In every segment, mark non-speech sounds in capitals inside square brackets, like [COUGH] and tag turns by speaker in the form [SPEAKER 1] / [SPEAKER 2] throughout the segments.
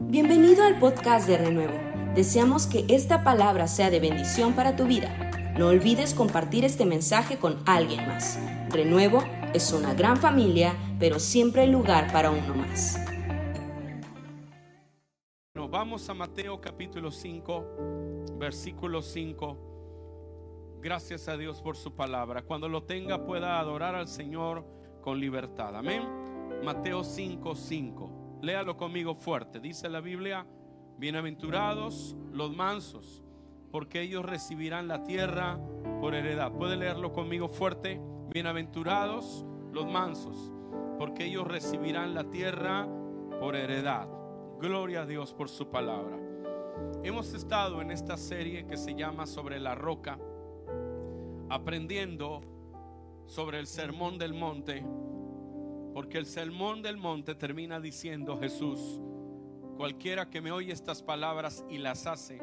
[SPEAKER 1] Bienvenido al podcast de Renuevo. Deseamos que esta palabra sea de bendición para tu vida. No olvides compartir este mensaje con alguien más. Renuevo es una gran familia, pero siempre hay lugar para uno más.
[SPEAKER 2] Vamos a Mateo capítulo 5, versículo 5. Gracias a Dios por su palabra. Cuando lo tenga pueda adorar al Señor con libertad. Amén. Mateo 5, 5. Léalo conmigo fuerte. Dice la Biblia, bienaventurados los mansos, porque ellos recibirán la tierra por heredad. ¿Puede leerlo conmigo fuerte? Bienaventurados los mansos, porque ellos recibirán la tierra por heredad. Gloria a Dios por su palabra. Hemos estado en esta serie que se llama Sobre la roca, aprendiendo sobre el sermón del monte porque el sermón del monte termina diciendo Jesús, cualquiera que me oye estas palabras y las hace,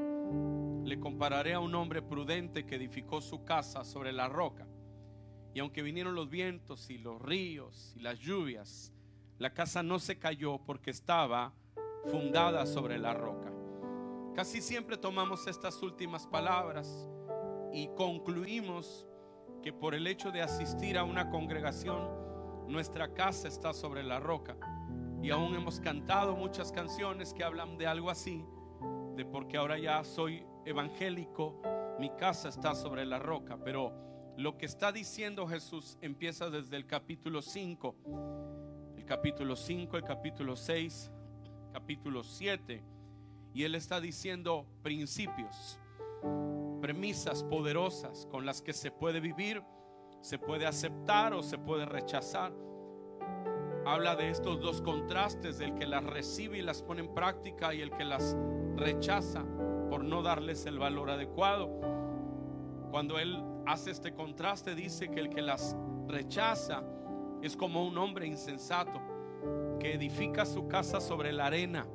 [SPEAKER 2] le compararé a un hombre prudente que edificó su casa sobre la roca. Y aunque vinieron los vientos y los ríos y las lluvias, la casa no se cayó porque estaba fundada sobre la roca. Casi siempre tomamos estas últimas palabras y concluimos que por el hecho de asistir a una congregación, nuestra casa está sobre la roca. Y aún hemos cantado muchas canciones que hablan de algo así, de porque ahora ya soy evangélico, mi casa está sobre la roca. Pero lo que está diciendo Jesús empieza desde el capítulo 5, el capítulo 5, el capítulo 6, capítulo 7. Y Él está diciendo principios, premisas poderosas con las que se puede vivir se puede aceptar o se puede rechazar. Habla de estos dos contrastes, del que las recibe y las pone en práctica y el que las rechaza por no darles el valor adecuado. Cuando él hace este contraste, dice que el que las rechaza es como un hombre insensato que edifica su casa sobre la arena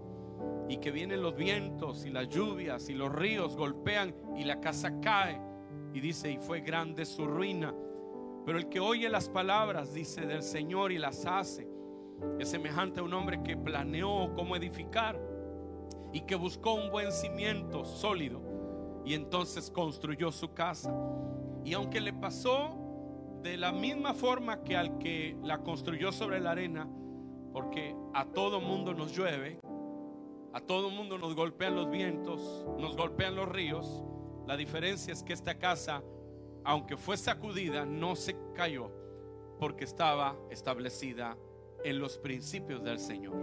[SPEAKER 2] y que vienen los vientos y las lluvias y los ríos golpean y la casa cae. Y dice, y fue grande su ruina. Pero el que oye las palabras, dice, del Señor y las hace, es semejante a un hombre que planeó cómo edificar y que buscó un buen cimiento sólido y entonces construyó su casa. Y aunque le pasó de la misma forma que al que la construyó sobre la arena, porque a todo mundo nos llueve, a todo mundo nos golpean los vientos, nos golpean los ríos, la diferencia es que esta casa aunque fue sacudida, no se cayó porque estaba establecida en los principios del Señor.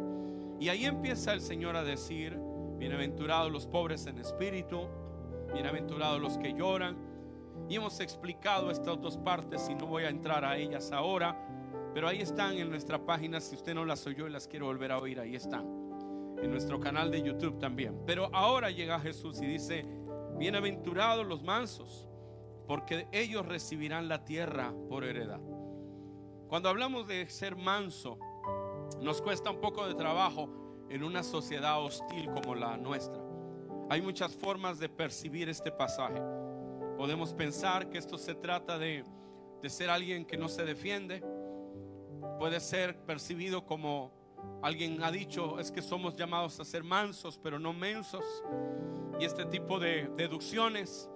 [SPEAKER 2] Y ahí empieza el Señor a decir, bienaventurados los pobres en espíritu, bienaventurados los que lloran. Y hemos explicado estas dos partes y no voy a entrar a ellas ahora, pero ahí están en nuestra página, si usted no las oyó y las quiere volver a oír, ahí están. En nuestro canal de YouTube también. Pero ahora llega Jesús y dice, bienaventurados los mansos porque ellos recibirán la tierra por heredad. Cuando hablamos de ser manso, nos cuesta un poco de trabajo en una sociedad hostil como la nuestra. Hay muchas formas de percibir este pasaje. Podemos pensar que esto se trata de, de ser alguien que no se defiende. Puede ser percibido como alguien ha dicho, es que somos llamados a ser mansos, pero no mensos. Y este tipo de deducciones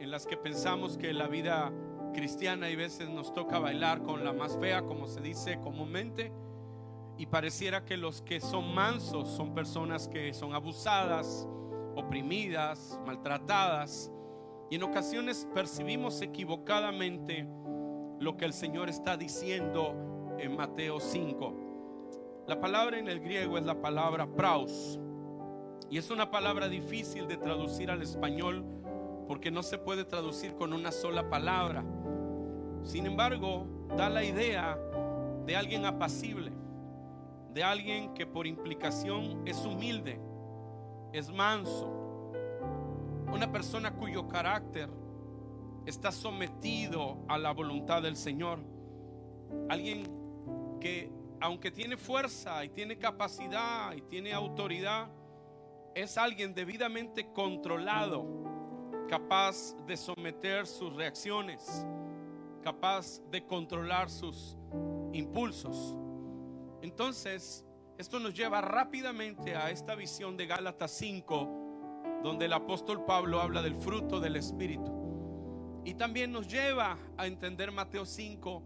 [SPEAKER 2] en las que pensamos que la vida cristiana y veces nos toca bailar con la más fea, como se dice comúnmente, y pareciera que los que son mansos son personas que son abusadas, oprimidas, maltratadas, y en ocasiones percibimos equivocadamente lo que el Señor está diciendo en Mateo 5. La palabra en el griego es la palabra praus, y es una palabra difícil de traducir al español porque no se puede traducir con una sola palabra. Sin embargo, da la idea de alguien apacible, de alguien que por implicación es humilde, es manso, una persona cuyo carácter está sometido a la voluntad del Señor, alguien que aunque tiene fuerza y tiene capacidad y tiene autoridad, es alguien debidamente controlado capaz de someter sus reacciones, capaz de controlar sus impulsos. Entonces, Esto nos lleva rápidamente a esta visión de Gálatas 5, donde el apóstol Pablo habla del fruto del Espíritu. Y también nos lleva a entender Mateo 5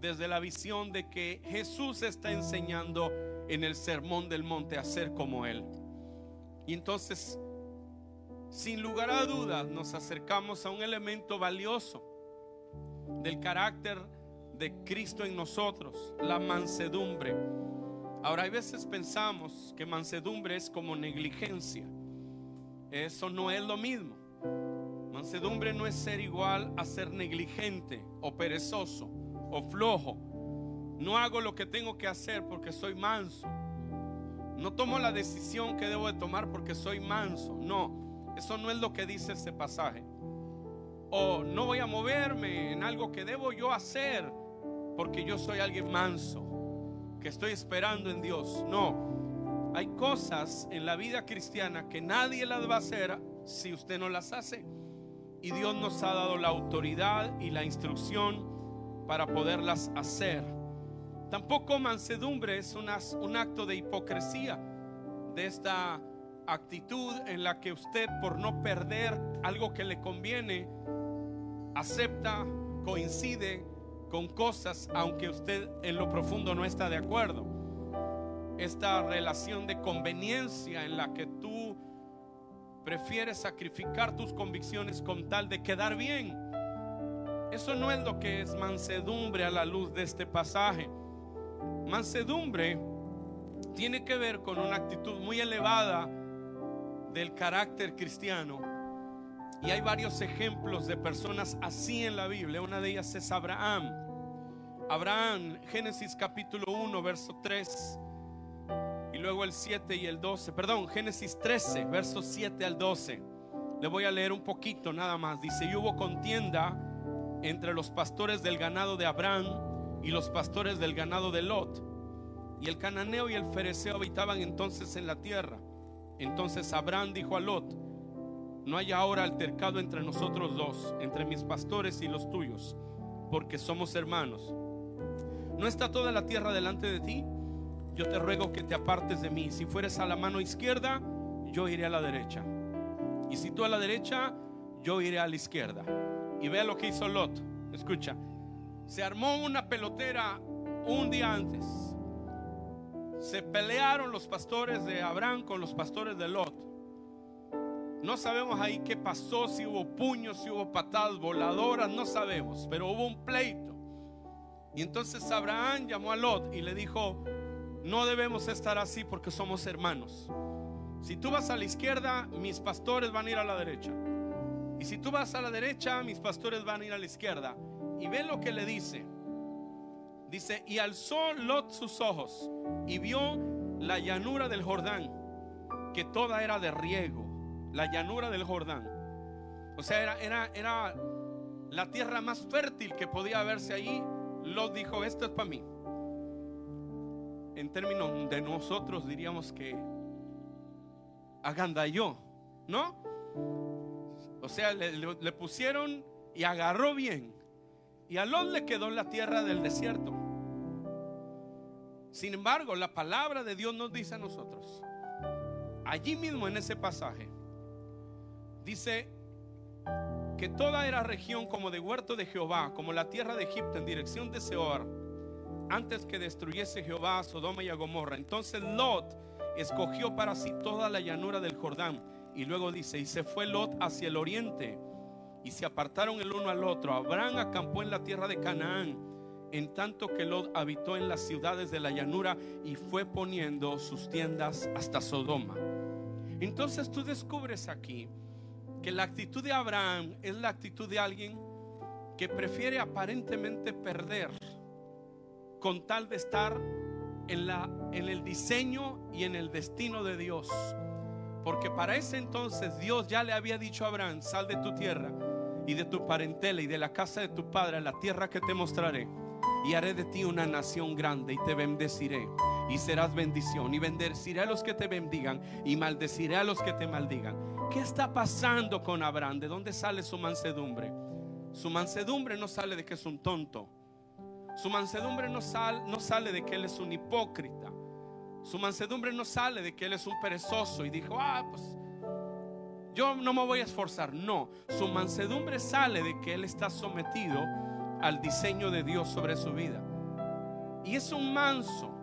[SPEAKER 2] desde la visión de que Jesús está enseñando en el sermón del monte a ser como Él. Y entonces, sin lugar a dudas, nos acercamos a un elemento valioso del carácter de Cristo en nosotros, la mansedumbre. Ahora, hay veces pensamos que mansedumbre es como negligencia. Eso no es lo mismo. Mansedumbre no es ser igual a ser negligente o perezoso o flojo. No hago lo que tengo que hacer porque soy manso. No tomo la decisión que debo de tomar porque soy manso. No, eso no es lo que dice ese pasaje. O no voy a moverme en algo que debo yo hacer porque yo soy alguien manso, que estoy esperando en Dios. No, hay cosas en la vida cristiana que nadie las va a hacer si usted no las hace. Y Dios nos ha dado la autoridad y la instrucción para poderlas hacer. Tampoco mansedumbre es un acto de hipocresía, de esta actitud en la que usted por no perder algo que le conviene, acepta, coincide con cosas aunque usted en lo profundo no está de acuerdo. Esta relación de conveniencia en la que tú prefieres sacrificar tus convicciones con tal de quedar bien. Eso no es lo que es mansedumbre a la luz de este pasaje. Mansedumbre tiene que ver con una actitud muy elevada del carácter cristiano. Y hay varios ejemplos de personas así en la Biblia. Una de ellas es Abraham. Abraham, Génesis capítulo 1, verso 3. Y luego el 7 y el 12. Perdón, Génesis 13, versos 7 al 12. Le voy a leer un poquito nada más. Dice, y hubo contienda entre los pastores del ganado de Abraham y los pastores del ganado de Lot. Y el cananeo y el fereceo habitaban entonces en la tierra. Entonces Abraham dijo a Lot, no hay ahora altercado entre nosotros dos, entre mis pastores y los tuyos, porque somos hermanos. ¿No está toda la tierra delante de ti? Yo te ruego que te apartes de mí. Si fueres a la mano izquierda, yo iré a la derecha. Y si tú a la derecha, yo iré a la izquierda. Y vea lo que hizo Lot. Escucha, se armó una pelotera un día antes. Se pelearon los pastores de Abraham con los pastores de Lot. No sabemos ahí qué pasó, si hubo puños, si hubo patadas voladoras, no sabemos, pero hubo un pleito. Y entonces Abraham llamó a Lot y le dijo, no debemos estar así porque somos hermanos. Si tú vas a la izquierda, mis pastores van a ir a la derecha. Y si tú vas a la derecha, mis pastores van a ir a la izquierda. Y ve lo que le dice. Dice, y alzó Lot sus ojos y vio la llanura del Jordán, que toda era de riego la llanura del Jordán. O sea, era, era, era la tierra más fértil que podía verse allí. Lot dijo, esto es para mí. En términos de nosotros diríamos que agandalló, ¿no? O sea, le, le pusieron y agarró bien. Y a Lot le quedó la tierra del desierto. Sin embargo, la palabra de Dios nos dice a nosotros, allí mismo en ese pasaje, Dice que toda era región como de huerto de Jehová, como la tierra de Egipto en dirección de Seor, antes que destruyese Jehová a Sodoma y a Gomorra. Entonces Lot escogió para sí toda la llanura del Jordán. Y luego dice, y se fue Lot hacia el oriente, y se apartaron el uno al otro. Abraham acampó en la tierra de Canaán, en tanto que Lot habitó en las ciudades de la llanura y fue poniendo sus tiendas hasta Sodoma. Entonces tú descubres aquí que la actitud de Abraham es la actitud de alguien que prefiere aparentemente perder con tal de estar en, la, en el diseño y en el destino de Dios. Porque para ese entonces Dios ya le había dicho a Abraham, sal de tu tierra y de tu parentela y de la casa de tu padre a la tierra que te mostraré. Y haré de ti una nación grande y te bendeciré y serás bendición. Y bendeciré a los que te bendigan y maldeciré a los que te maldigan. ¿Qué está pasando con Abraham? ¿De dónde sale su mansedumbre? Su mansedumbre no sale de que es un tonto. Su mansedumbre no, no sale de que él es un hipócrita. Su mansedumbre no sale de que él es un perezoso y dijo, ah, pues yo no me voy a esforzar. No, su mansedumbre sale de que él está sometido al diseño de Dios sobre su vida. Y es un manso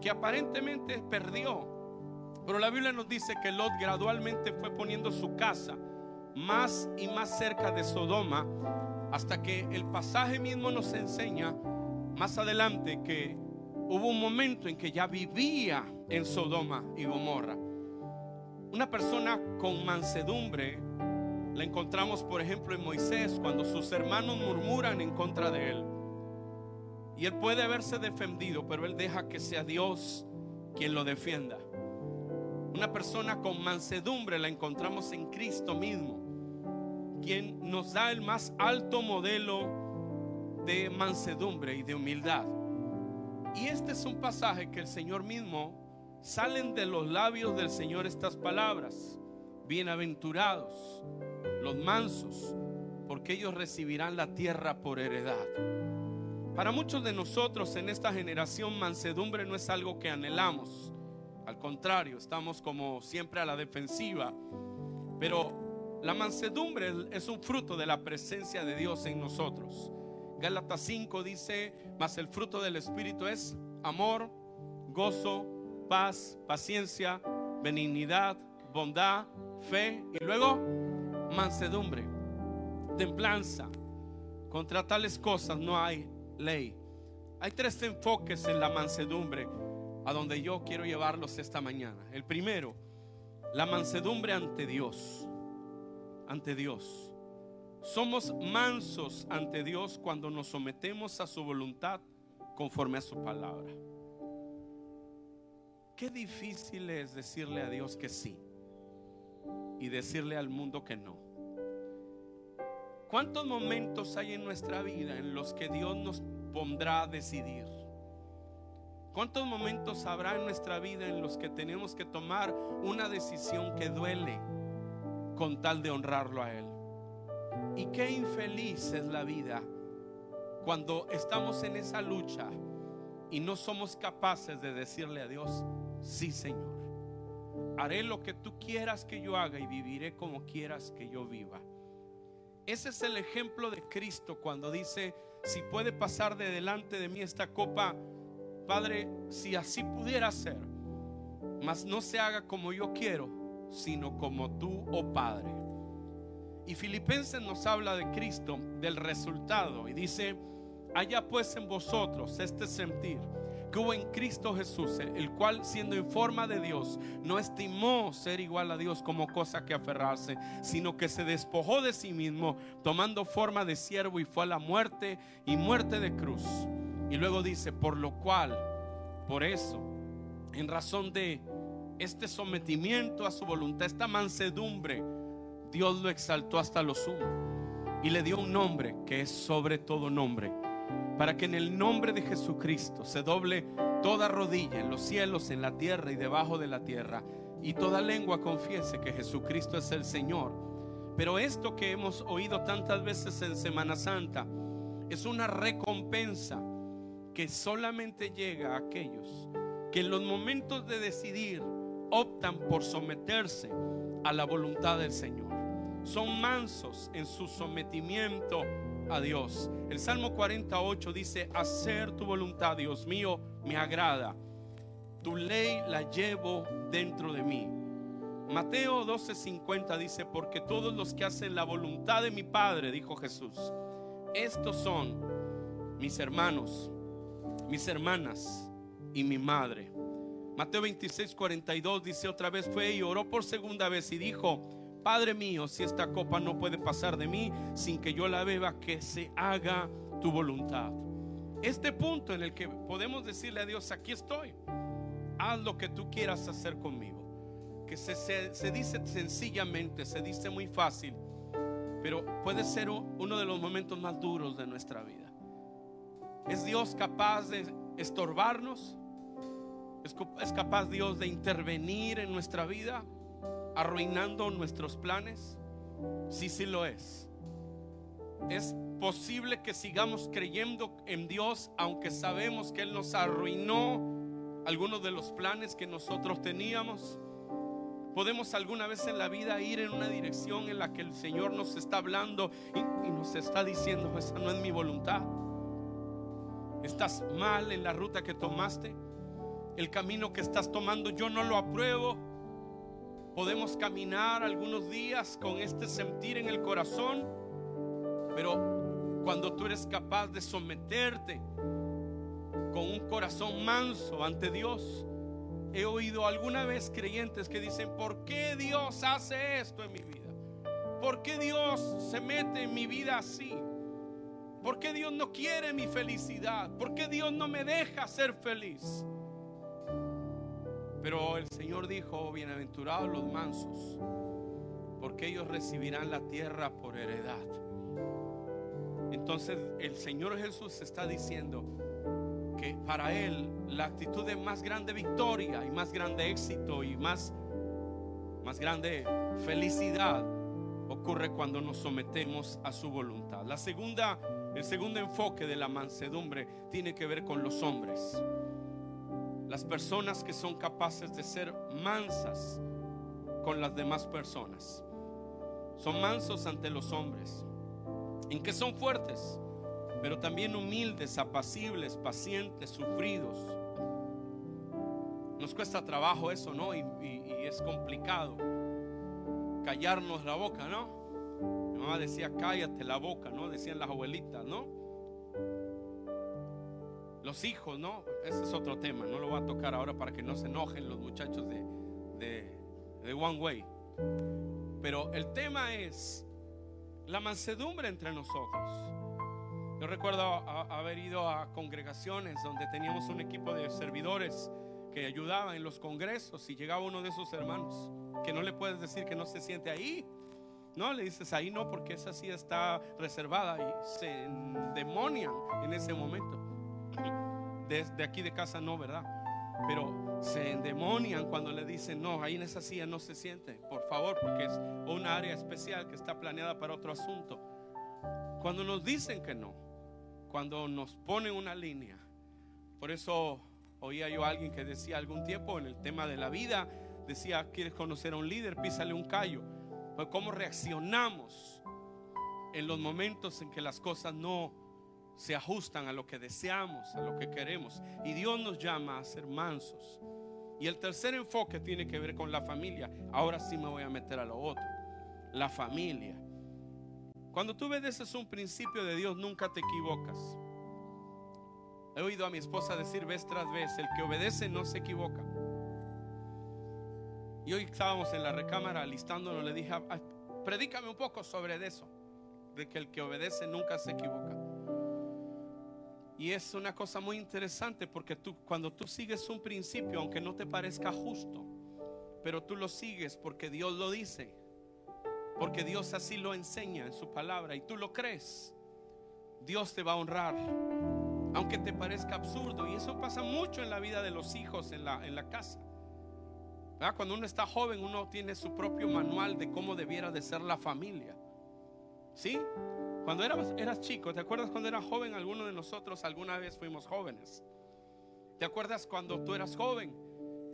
[SPEAKER 2] que aparentemente perdió. Pero la Biblia nos dice que Lot gradualmente fue poniendo su casa más y más cerca de Sodoma hasta que el pasaje mismo nos enseña más adelante que hubo un momento en que ya vivía en Sodoma y Gomorra. Una persona con mansedumbre la encontramos, por ejemplo, en Moisés, cuando sus hermanos murmuran en contra de él. Y él puede haberse defendido, pero él deja que sea Dios quien lo defienda. Una persona con mansedumbre la encontramos en Cristo mismo, quien nos da el más alto modelo de mansedumbre y de humildad. Y este es un pasaje que el Señor mismo salen de los labios del Señor estas palabras. Bienaventurados los mansos, porque ellos recibirán la tierra por heredad. Para muchos de nosotros en esta generación mansedumbre no es algo que anhelamos. Al contrario, estamos como siempre a la defensiva. Pero la mansedumbre es un fruto de la presencia de Dios en nosotros. Gálatas 5 dice, mas el fruto del Espíritu es amor, gozo, paz, paciencia, benignidad, bondad, fe y luego mansedumbre, templanza. Contra tales cosas no hay ley. Hay tres enfoques en la mansedumbre a donde yo quiero llevarlos esta mañana. El primero, la mansedumbre ante Dios. Ante Dios. Somos mansos ante Dios cuando nos sometemos a su voluntad conforme a su palabra. Qué difícil es decirle a Dios que sí y decirle al mundo que no. ¿Cuántos momentos hay en nuestra vida en los que Dios nos pondrá a decidir? ¿Cuántos momentos habrá en nuestra vida en los que tenemos que tomar una decisión que duele con tal de honrarlo a Él? Y qué infeliz es la vida cuando estamos en esa lucha y no somos capaces de decirle a Dios, sí Señor, haré lo que tú quieras que yo haga y viviré como quieras que yo viva. Ese es el ejemplo de Cristo cuando dice, si puede pasar de delante de mí esta copa, Padre, si así pudiera ser, mas no se haga como yo quiero, sino como tú, oh Padre. Y Filipenses nos habla de Cristo, del resultado, y dice, haya pues en vosotros este sentir hubo en Cristo Jesús, el cual siendo en forma de Dios, no estimó ser igual a Dios como cosa que aferrarse, sino que se despojó de sí mismo, tomando forma de siervo y fue a la muerte y muerte de cruz. Y luego dice, por lo cual, por eso, en razón de este sometimiento a su voluntad, esta mansedumbre, Dios lo exaltó hasta lo sumo y le dio un nombre que es sobre todo nombre para que en el nombre de Jesucristo se doble toda rodilla en los cielos, en la tierra y debajo de la tierra, y toda lengua confiese que Jesucristo es el Señor. Pero esto que hemos oído tantas veces en Semana Santa es una recompensa que solamente llega a aquellos que en los momentos de decidir optan por someterse a la voluntad del Señor. Son mansos en su sometimiento a. El Salmo 48 dice, hacer tu voluntad, Dios mío, me agrada. Tu ley la llevo dentro de mí. Mateo 12:50 dice, porque todos los que hacen la voluntad de mi Padre, dijo Jesús, estos son mis hermanos, mis hermanas y mi madre. Mateo 26:42 dice otra vez fue y oró por segunda vez y dijo, Padre mío, si esta copa no puede pasar de mí sin que yo la beba, que se haga tu voluntad. Este punto en el que podemos decirle a Dios, aquí estoy, haz lo que tú quieras hacer conmigo. Que se, dice sencillamente, se dice muy fácil, pero puede ser uno de los momentos más duros de nuestra vida. ¿Es Dios capaz de estorbarnos? ¿Es capaz Dios de intervenir en nuestra vida? Arruinando nuestros planes? Sí, sí lo es. Es posible que sigamos creyendo en Dios aunque sabemos que Él nos arruinó algunos de los planes que nosotros teníamos. Podemos alguna vez en la vida ir en una dirección en la que el Señor nos está hablando y, nos está diciendo, esa no es mi voluntad. Estás mal en la ruta que tomaste. El camino que estás tomando yo no lo apruebo. Podemos caminar algunos días con este sentir en el corazón, pero cuando tú eres capaz de someterte con un corazón manso ante Dios, he oído alguna vez creyentes que dicen, ¿por qué Dios hace esto en mi vida? ¿Por qué Dios se mete en mi vida así? ¿Por qué Dios no quiere mi felicidad? ¿Por qué Dios no me deja ser feliz? Pero el Señor dijo, bienaventurados los mansos, porque ellos recibirán la tierra por heredad. Entonces el Señor Jesús está diciendo que para Él la actitud de más grande victoria y más grande éxito y más, más grande felicidad ocurre cuando nos sometemos a su voluntad. La segunda, el segundo enfoque de la mansedumbre tiene que ver con los hombres. Las personas que son capaces de ser mansas con las demás personas. Son mansos ante los hombres. En que son fuertes, pero también humildes, apacibles, pacientes, sufridos. Nos cuesta trabajo eso, ¿no? Y, es complicado callarnos la boca, ¿no? Mi mamá decía, cállate la boca, ¿no? Decían las abuelitas, ¿no? Los hijos, ¿no? Ese es otro tema, no lo voy a tocar ahora para que no se enojen los muchachos de, de, One Way. Pero el tema es la mansedumbre entre nosotros. Yo recuerdo haber ido a congregaciones donde teníamos un equipo de servidores que ayudaban en los congresos y llegaba uno de esos hermanos que no le puedes decir que no se siente ahí. No, le dices ahí no porque esa sí está reservada y se endemonian en ese momento de, aquí de casa no, ¿verdad? Pero se endemonian cuando le dicen, no, ahí en esa silla no se siente, por favor, porque es una área especial que está planeada para otro asunto. Cuando nos dicen que no, cuando nos ponen una línea, por eso oía yo a alguien que decía algún tiempo en el tema de la vida, decía, ¿quieres conocer a un líder? Písale un callo. Pues cómo reaccionamos en los momentos en que las cosas no se ajustan a lo que deseamos, a lo que queremos. Y Dios nos llama a ser mansos. Y el tercer enfoque tiene que ver con la familia. Ahora sí me voy a meter a lo otro. La familia. Cuando tú obedeces un principio de Dios, nunca te equivocas. He oído a mi esposa decir vez tras vez, el que obedece no se equivoca. Y hoy estábamos en la recámara listándonos, le dije, predícame un poco sobre eso, de que el que obedece nunca se equivoca. Y es una cosa muy interesante porque tú, cuando tú sigues un principio, aunque no te parezca justo, pero tú lo sigues porque Dios lo dice, porque Dios así lo enseña en su palabra y tú lo crees, Dios te va a honrar, aunque te parezca absurdo. Y eso pasa mucho en la vida de los hijos en la, en la casa. Cuando uno está joven, uno tiene su propio manual de cómo debiera de ser la familia. ¿Sí? Cuando eras, chico, ¿te acuerdas cuando eras joven? Algunos de nosotros alguna vez fuimos jóvenes. ¿Te acuerdas cuando tú eras joven?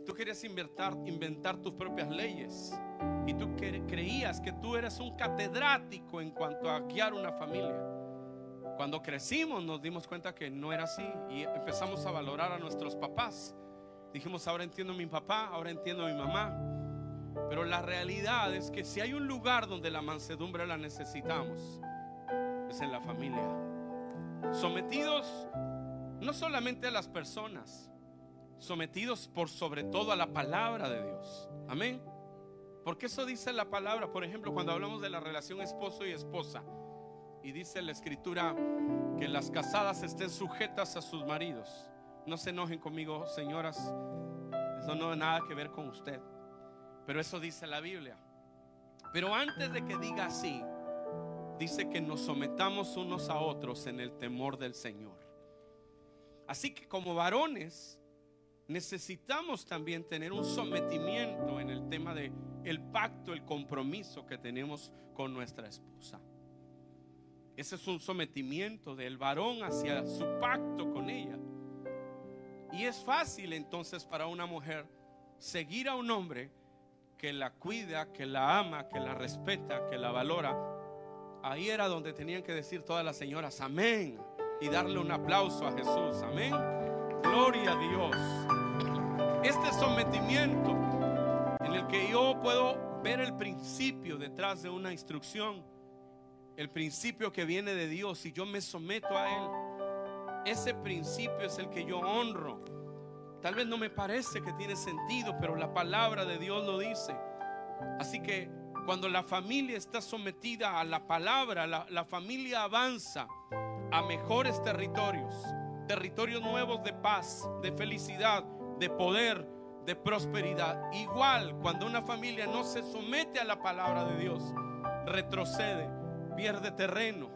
[SPEAKER 2] Tú querías inventar, inventar tus propias leyes. Y tú creías que tú eras un catedrático en cuanto a guiar una familia. Cuando crecimos nos dimos cuenta que no era así y empezamos a valorar a nuestros papás. Dijimos, ahora entiendo a mi papá, ahora entiendo a mi mamá. Pero la realidad es que si hay un lugar donde la mansedumbre la necesitamos, en la familia. Sometidos no solamente a las personas, sometidos por sobre todo a la palabra de Dios. Amén. Porque eso dice la palabra, por ejemplo, cuando hablamos de la relación esposo y esposa. Y dice la escritura que las casadas estén sujetas a sus maridos. No se enojen conmigo, señoras. Eso no tiene nada que ver con usted. Pero eso dice la Biblia. Pero antes de que diga así, dice que nos sometamos unos a otros en el temor del Señor. Así que como varones necesitamos también tener un sometimiento en el tema de el pacto, el compromiso que tenemos con nuestra esposa. Ese es un sometimiento del varón hacia su pacto con ella. Y es fácil entonces para una mujer seguir a un hombre que la cuida, que la ama, que la respeta, que la valora. Ahí era donde tenían que decir todas las señoras, amén, y darle un aplauso a Jesús, amén. Gloria a Dios. Este sometimiento en el que yo puedo ver el principio detrás de una instrucción, el principio que viene de Dios y yo me someto a Él, ese principio es el que yo honro. Tal vez no me parece que tiene sentido, pero la palabra de Dios lo dice. Así que cuando la familia está sometida a la palabra, la, familia avanza a mejores territorios, territorios nuevos de paz, de felicidad, de poder, de prosperidad. Igual cuando una familia no se somete a la palabra de Dios, retrocede, pierde terreno,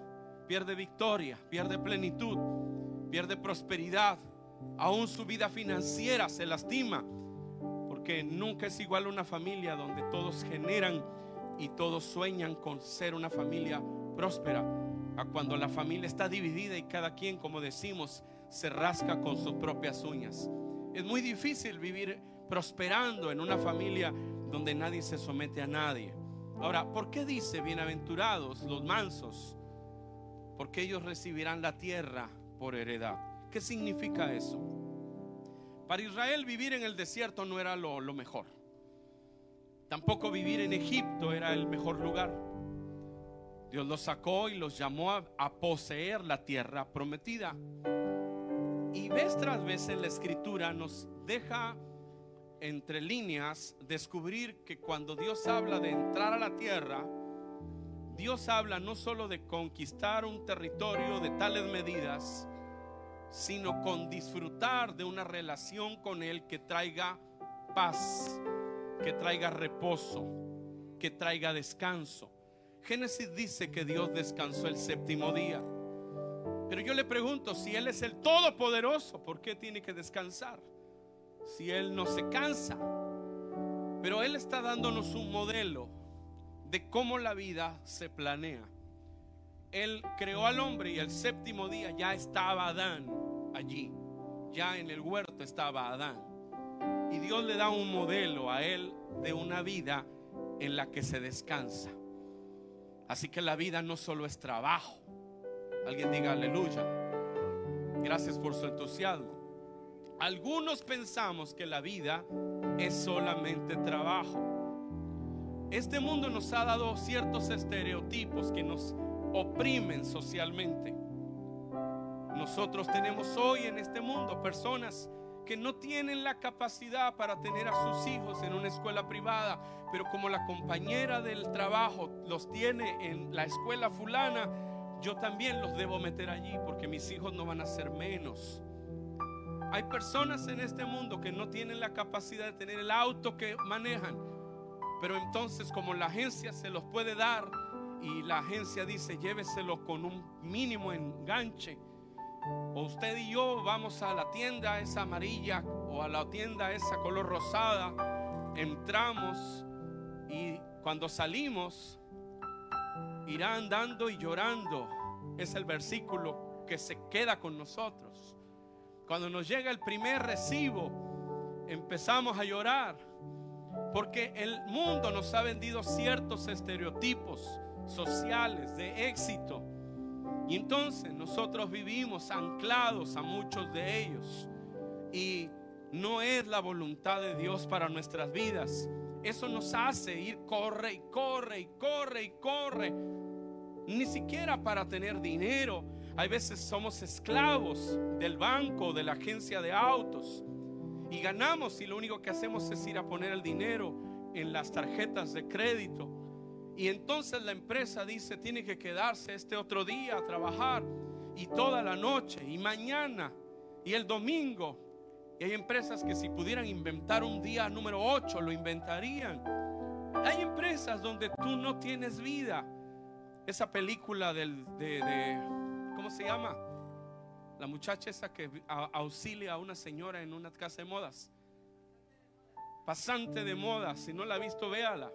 [SPEAKER 2] pierde victoria, pierde plenitud, pierde prosperidad. Aún su vida financiera se lastima, porque nunca es igual una familia donde todos generan y todos sueñan con ser una familia próspera, a cuando la familia está dividida y cada quien, como decimos, se rasca con sus propias uñas. Es muy difícil vivir prosperando en una familia donde nadie se somete a nadie. Ahora, ¿por qué dice bienaventurados los mansos? Porque ellos recibirán la tierra por heredad. ¿Qué significa eso? Para Israel vivir en el desierto no era lo, lo mejor. Tampoco vivir en Egipto era el mejor lugar. Dios los sacó y los llamó a, poseer la tierra prometida. Y vez tras vez en la escritura nos deja entre líneas descubrir que cuando Dios habla de entrar a la tierra, Dios habla no solo de conquistar un territorio de tales medidas, sino con disfrutar de una relación con Él que traiga paz, que traiga reposo, que traiga descanso. Génesis dice que Dios descansó el séptimo día. Pero yo le pregunto, si Él es el Todopoderoso, ¿por qué tiene que descansar? Si Él no se cansa. Pero Él está dándonos un modelo de cómo la vida se planea. Él creó al hombre y el séptimo día ya estaba Adán allí. Ya en el huerto estaba Adán. Y Dios le da un modelo a él de una vida en la que se descansa. Así que la vida no solo es trabajo. Alguien diga aleluya. Gracias por su entusiasmo. Algunos pensamos que la vida es solamente trabajo. Este mundo nos ha dado ciertos estereotipos que nos oprimen socialmente. Nosotros tenemos hoy en este mundo personas que no tienen la capacidad para tener a sus hijos en una escuela privada, pero como la compañera del trabajo los tiene en la escuela fulana, yo también los debo meter allí porque mis hijos no van a ser menos. Hay personas en este mundo que no tienen la capacidad de tener el auto que manejan, pero entonces como la agencia se los puede dar y la agencia dice lléveselo con un mínimo enganche, o usted y yo vamos a la tienda esa amarilla o a la tienda esa color rosada, entramos y cuando salimos irá andando y llorando. Es el versículo que se queda con nosotros. Cuando nos llega el primer recibo, empezamos a llorar. Porque el mundo nos ha vendido ciertos estereotipos sociales de éxito. Y entonces nosotros vivimos anclados a muchos de ellos. Y no es la voluntad de Dios para nuestras vidas. Eso nos hace ir corre y corre y corre y corre. Ni siquiera para tener dinero. Hay veces somos esclavos del banco, de la agencia de autos. Y ganamos y lo único que hacemos es ir a poner el dinero en las tarjetas de crédito. Y entonces la empresa dice, tiene que quedarse este otro día a trabajar. Y toda la noche y mañana y el domingo. Y hay empresas que si pudieran inventar un día número 8, lo inventarían. Hay empresas donde tú no tienes vida. Esa película del, de, de ¿cómo se llama? La muchacha esa que auxilia a una señora en una casa de modas. Pasante de modas. Si no la ha visto, véala.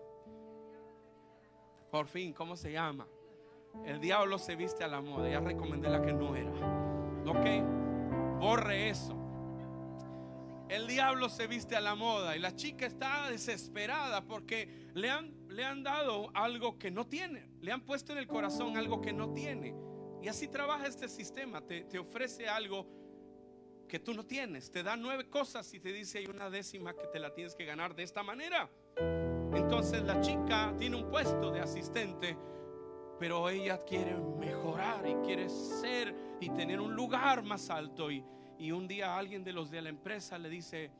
[SPEAKER 2] Por fin, ¿cómo se llama? El diablo se viste a la moda. Ya recomendé la que no era. Ok, borre eso. el diablo se viste a la moda y la chica está desesperada porque le han, le han dado algo que no tiene, le han puesto en el corazón algo que no tiene. Y así trabaja este sistema, te, te ofrece algo que tú no tienes, te da nueve cosas y te dice hay una décima que te la tienes que ganar de esta manera. Entonces la chica tiene un puesto de asistente, pero ella quiere mejorar y quiere ser y tener un lugar más alto y y un día alguien de los de la empresa le dice,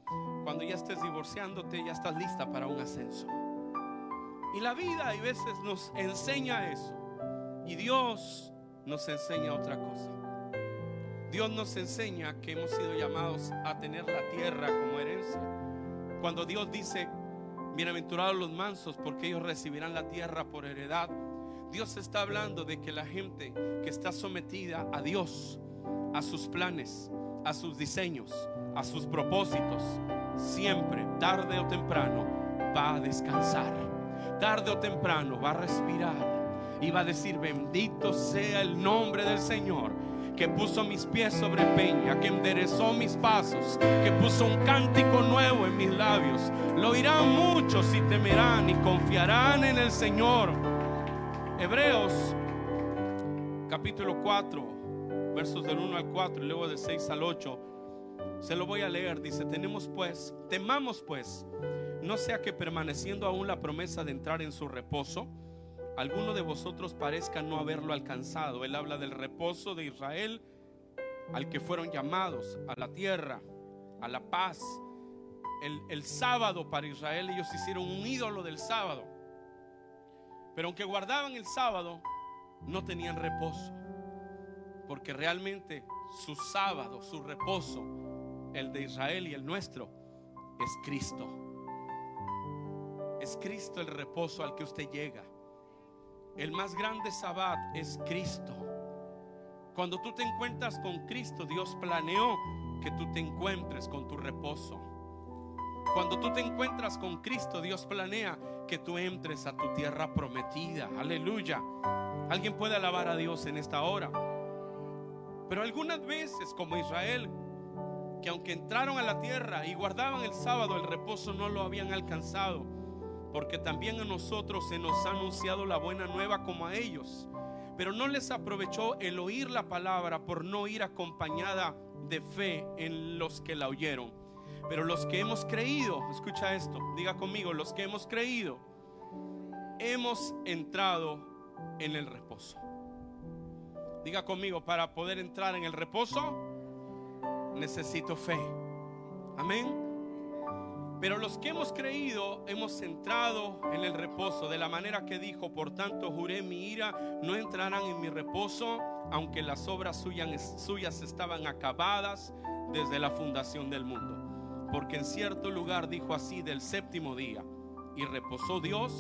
[SPEAKER 2] cuando ya estés divorciándote, ya estás lista para un ascenso. Y la vida a veces nos enseña eso. Y Dios nos enseña otra cosa. Dios nos enseña que hemos sido llamados a tener la tierra como herencia. Cuando Dios dice, bienaventurados los mansos, porque ellos recibirán la tierra por heredad. Dios está hablando de que la gente que está sometida a Dios, a sus planes, a sus diseños, a sus propósitos, siempre, tarde o temprano, va a descansar. Tarde o temprano va a respirar y va a decir, bendito sea el nombre del Señor que puso mis pies sobre peña, que enderezó mis pasos, que puso un cántico nuevo en mis labios. Lo oirán muchos y temerán y confiarán en el Señor. Hebreos capítulo 4 versos del 1 al 4 y luego del 6 al 8. Se lo voy a leer. Dice, tenemos pues, temamos pues, no sea que permaneciendo aún la promesa de entrar en su reposo, alguno de vosotros parezca no haberlo alcanzado. Él habla del reposo de Israel al que fueron llamados, a la tierra, a la paz. El, el sábado para Israel ellos hicieron un ídolo del sábado. Pero aunque guardaban el sábado, no tenían reposo. Porque realmente su sábado, su reposo, el de Israel y el nuestro, es Cristo. Es Cristo el reposo al que usted llega. El más grande sabbat es Cristo. Cuando tú te encuentras con Cristo, Dios planeó que tú te encuentres con tu reposo. Cuando tú te encuentras con Cristo, Dios planea que tú entres a tu tierra prometida. Aleluya. Alguien puede alabar a Dios en esta hora. Pero algunas veces, como Israel, que aunque entraron a la tierra y guardaban el sábado, el reposo no lo habían alcanzado, porque también a nosotros se nos ha anunciado la buena nueva como a ellos. Pero no les aprovechó el oír la palabra por no ir acompañada de fe en los que la oyeron. Pero los que hemos creído, escucha esto, diga conmigo, los que hemos creído, hemos entrado en el reposo. Diga conmigo, para poder entrar en el reposo, necesito fe. Amén. Pero los que hemos creído hemos entrado en el reposo de la manera que dijo, por tanto juré mi ira, no entrarán en mi reposo, aunque las obras suyas, estaban acabadas desde la fundación del mundo. Porque en cierto lugar dijo así del séptimo día, y reposó Dios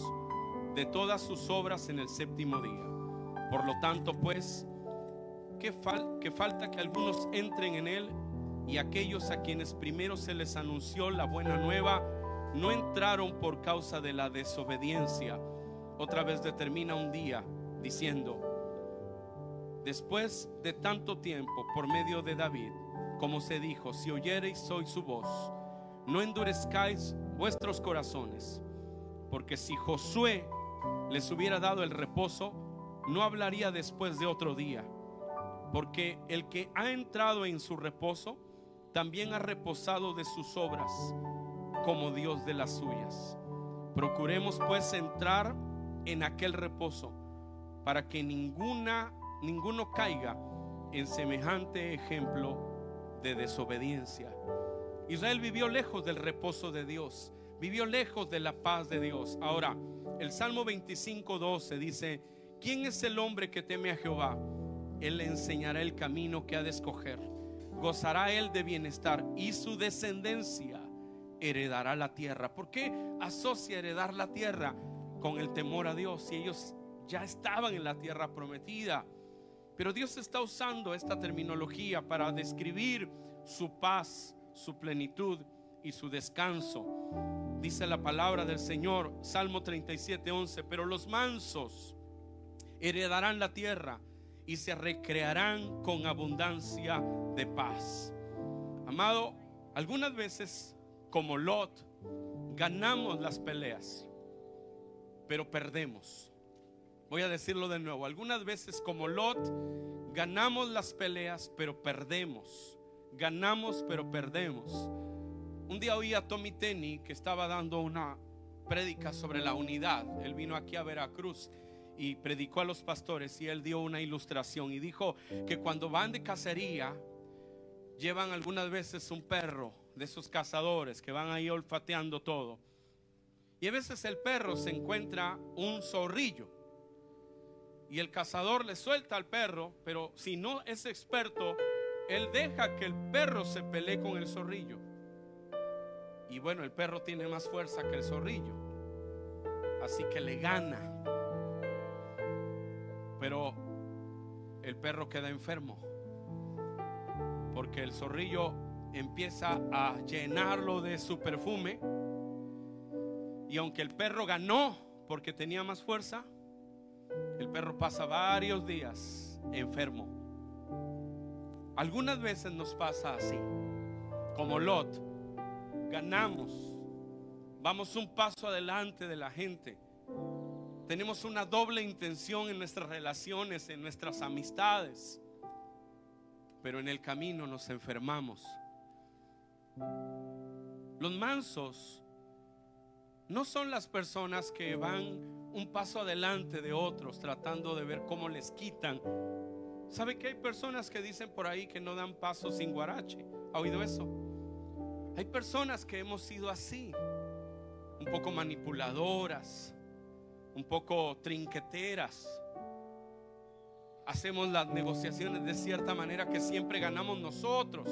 [SPEAKER 2] de todas sus obras en el séptimo día. Por lo tanto, pues, que falta que algunos entren en él y aquellos a quienes primero se les anunció la buena nueva no entraron por causa de la desobediencia. Otra vez determina un día diciendo, después de tanto tiempo por medio de David, como se dijo, si oyereis hoy su voz, no endurezcáis vuestros corazones, porque si Josué les hubiera dado el reposo, no hablaría después de otro día porque el que ha entrado en su reposo, también ha reposado de sus obras, como Dios de las suyas. Procuremos pues entrar en aquel reposo, para que ninguna, ninguno caiga en semejante ejemplo de desobediencia. Israel vivió lejos del reposo de Dios, vivió lejos de la paz de Dios. Ahora, el Salmo 25, 12 dice, ¿quién es el hombre que teme a Jehová? Él le enseñará el camino que ha de escoger. Gozará él de bienestar y su descendencia heredará la tierra. ¿Por qué asocia heredar la tierra con el temor a Dios si ellos ya estaban en la tierra prometida? Pero Dios está usando esta terminología para describir su paz, su plenitud y su descanso. Dice la palabra del Señor, Salmo 37, 11, pero los mansos heredarán la tierra y se recrearán con abundancia de paz. Amado, Algunas veces, como Lot, ganamos las peleas, pero perdemos. Voy a decirlo de nuevo. Algunas veces, como Lot, ganamos las peleas, pero perdemos. Ganamos, pero perdemos. Un día oí a Tommy Tenney que estaba dando una prédica sobre la unidad. Él vino aquí a Veracruz y predicó a los pastores y él dio una ilustración y dijo que cuando van de cacería llevan algunas veces un perro de esos cazadores que van ahí olfateando todo. Y a veces el perro se encuentra un zorrillo. Y el cazador le suelta al perro, pero si no es experto, él deja que el perro se pelee con el zorrillo. Y bueno, el perro tiene más fuerza que el zorrillo. Así que le gana. Pero el perro queda enfermo. Porque el zorrillo empieza a llenarlo de su perfume. Y aunque el perro ganó porque tenía más fuerza, el perro pasa varios días enfermo. Algunas veces nos pasa así, como Lot ganamos, vamos un paso adelante de la gente. Tenemos una doble intención en nuestras relaciones, en nuestras amistades, pero en el camino nos enfermamos. Los mansos no son las personas que van un paso adelante de otros tratando de ver cómo les quitan. ¿Sabe que hay personas que dicen por ahí que no dan paso sin guarache? ¿Ha oído eso? Hay personas que hemos sido así, un poco manipuladoras, un poco trinqueteras. Hacemos las negociaciones de cierta manera que siempre ganamos nosotros.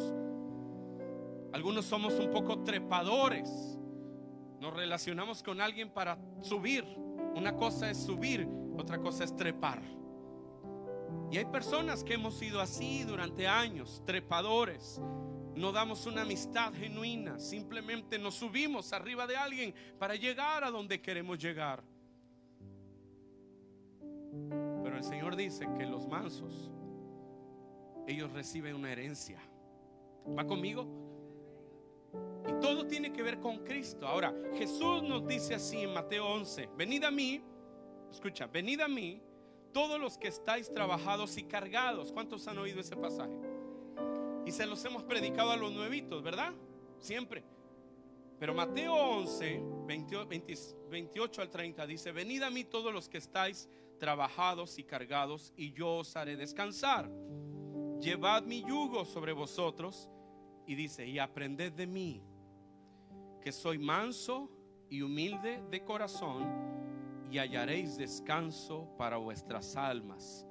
[SPEAKER 2] Algunos somos un poco trepadores. Nos relacionamos con alguien para subir. Una cosa es subir, otra cosa es trepar. Y hay personas que hemos sido así durante años, trepadores, no damos una amistad genuina, simplemente nos subimos arriba de alguien para llegar a donde queremos llegar. El Señor dice que los mansos, ellos reciben una herencia. ¿Va conmigo? Y todo tiene que ver con Cristo. Ahora, Jesús nos dice así en Mateo 11, venid a mí, escucha, venid a mí todos los que estáis trabajados y cargados. ¿Cuántos han oído ese pasaje? Y se los hemos predicado a los nuevitos, ¿verdad? Siempre. Pero Mateo 11, 28 al 30 dice, venid a mí todos los que estáis trabajados y cargados, y yo os haré descansar. Llevad mi yugo sobre vosotros, y dice, y aprended de mí, que soy manso y humilde de corazón, y hallaréis descanso para vuestras almas,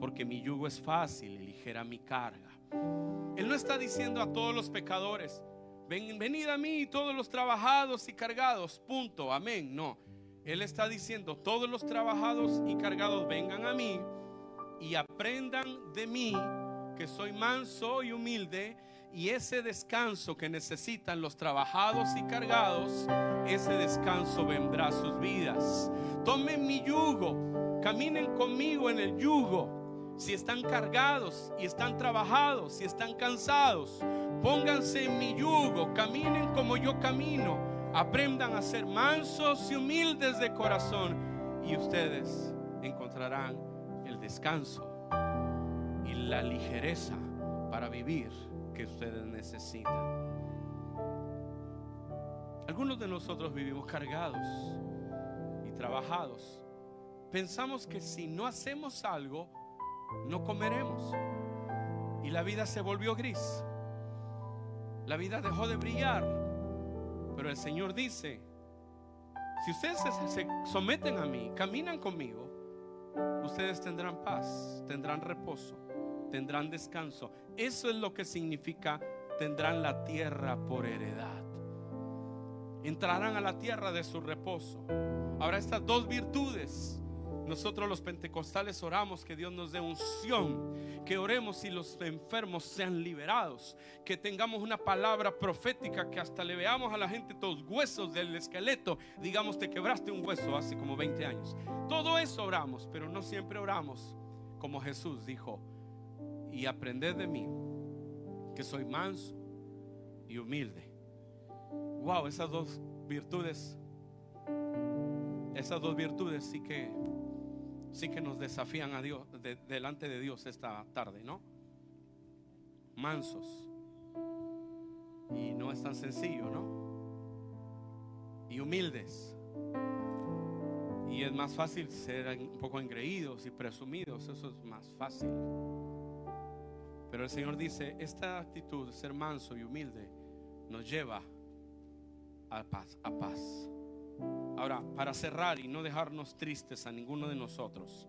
[SPEAKER 2] porque mi yugo es fácil y ligera mi carga. Él no está diciendo a todos los pecadores, Ven, venid a mí todos los trabajados y cargados, punto, amén. No, Él está diciendo, todos los trabajados y cargados vengan a mí y aprendan de mí, que soy manso y humilde, y ese descanso que necesitan los trabajados y cargados, ese descanso vendrá a sus vidas. Tomen mi yugo, caminen conmigo en el yugo si están cargados y están trabajados, si están cansados, pónganse en mi yugo, caminen como yo camino, aprendan a ser mansos y humildes de corazón y ustedes encontrarán el descanso y la ligereza para vivir que ustedes necesitan. Algunos de nosotros vivimos cargados y trabajados. Pensamos que si no hacemos algo, no comeremos. Y la vida se volvió gris. La vida dejó de brillar. Pero el Señor dice, si ustedes se, someten a mí, caminan conmigo, ustedes tendrán paz, tendrán reposo, tendrán descanso. Eso es lo que significa tendrán la tierra por heredad. Entrarán a la tierra de su reposo. Ahora estas dos virtudes nosotros los pentecostales oramos que Dios nos dé unción, que oremos y los enfermos sean liberados, que tengamos una palabra profética, que hasta le veamos a la gente todos huesos del esqueleto, digamos te quebraste un hueso hace como 20 años. Todo eso oramos, pero no siempre oramos como Jesús dijo, y aprended de mí, que soy manso y humilde. Wow, esas dos virtudes, esas dos virtudes sí que sí que nos desafían a Dios delante de Dios esta tarde, ¿no? Mansos. Y no es tan sencillo, ¿no? Y humildes. Y es más fácil ser un poco engreídos y presumidos, eso es más fácil. Pero el Señor dice, esta actitud de ser manso y humilde nos lleva a paz, a paz. Ahora, para cerrar y no dejarnos tristes a ninguno de nosotros,